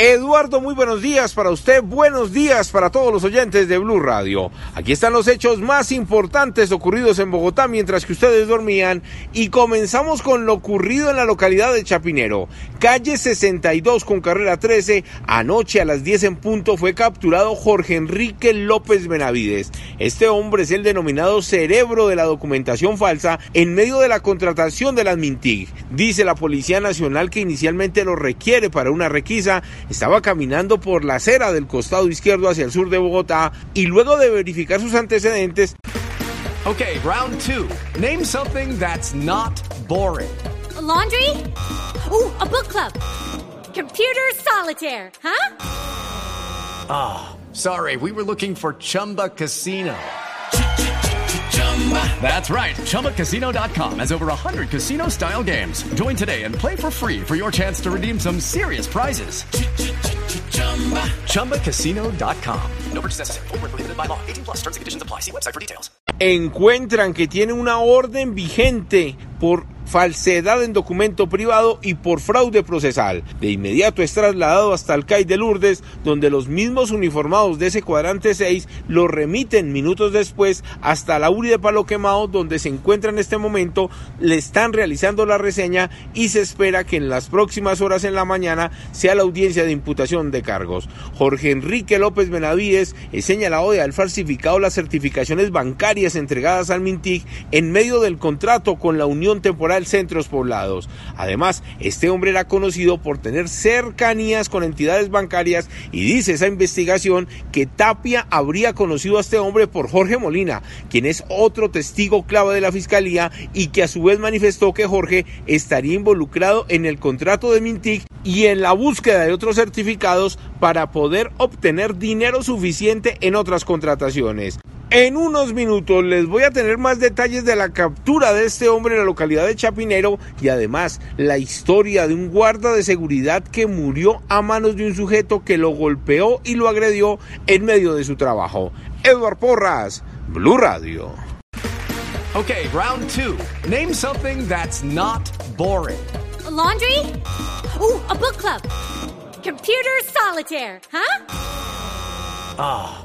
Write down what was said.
Eduardo, muy buenos días para usted, buenos días para todos los oyentes de Blue Radio. Aquí están los hechos más importantes ocurridos en Bogotá mientras que ustedes dormían y comenzamos con lo ocurrido en la localidad de Chapinero. Calle 62 con carrera 13, anoche a las 10 en punto fue capturado Jorge Enrique López Benavides. Este hombre es el denominado cerebro de la documentación falsa en medio de la contratación de las Mintig. Dice la Policía Nacional que inicialmente lo requiere para una requisa estaba caminando por la acera del costado izquierdo hacia el sur de Bogotá y luego de verificar sus antecedentes. Okay, round two. Name something that's not boring. A laundry? Ooh, a book club. Computer solitaire, huh? Ah, sorry, we were looking for Chumba Casino. That's right. ChumbaCasino.com has over 100 casino style games. Join today and play for free for your chance to redeem some serious prizes. ChumbaCasino.com. No purchase necessary. Full prohibited by law. 18 plus terms and conditions apply. See website for details. Encuentran que tiene una orden vigente por falsedad en documento privado y por fraude procesal. De inmediato es trasladado hasta el CAI de Lourdes, donde los mismos uniformados de ese cuadrante 6 lo remiten minutos después hasta la URI de Palo Quemado, donde se encuentra en este momento, le están realizando la reseña y se espera que en las próximas horas en la mañana sea la audiencia de imputación de cargos. Jorge Enrique López Benavides es señalado de haber falsificado las certificaciones bancarias entregadas al Mintic en medio del contrato con la Unión Temporal Centros Poblados. Además, este hombre era conocido por tener cercanías con entidades bancarias y dice esa investigación que Tapia habría conocido a este hombre por Jorge Molina, quien es otro testigo clave de la fiscalía y que a su vez manifestó que Jorge estaría involucrado en el contrato de Mintic y en la búsqueda de otros certificados para poder obtener dinero suficiente en otras contrataciones. En unos minutos les voy a tener más detalles de la captura de este hombre en la localidad de Chapinero y además la historia de un guarda de seguridad que murió a manos de un sujeto que lo golpeó y lo agredió en medio de su trabajo. Edward Porras, Blue Radio. Okay, round two. Name something that's not boring. A laundry? Ooh, a book club. Computer solitaire, huh? Ah,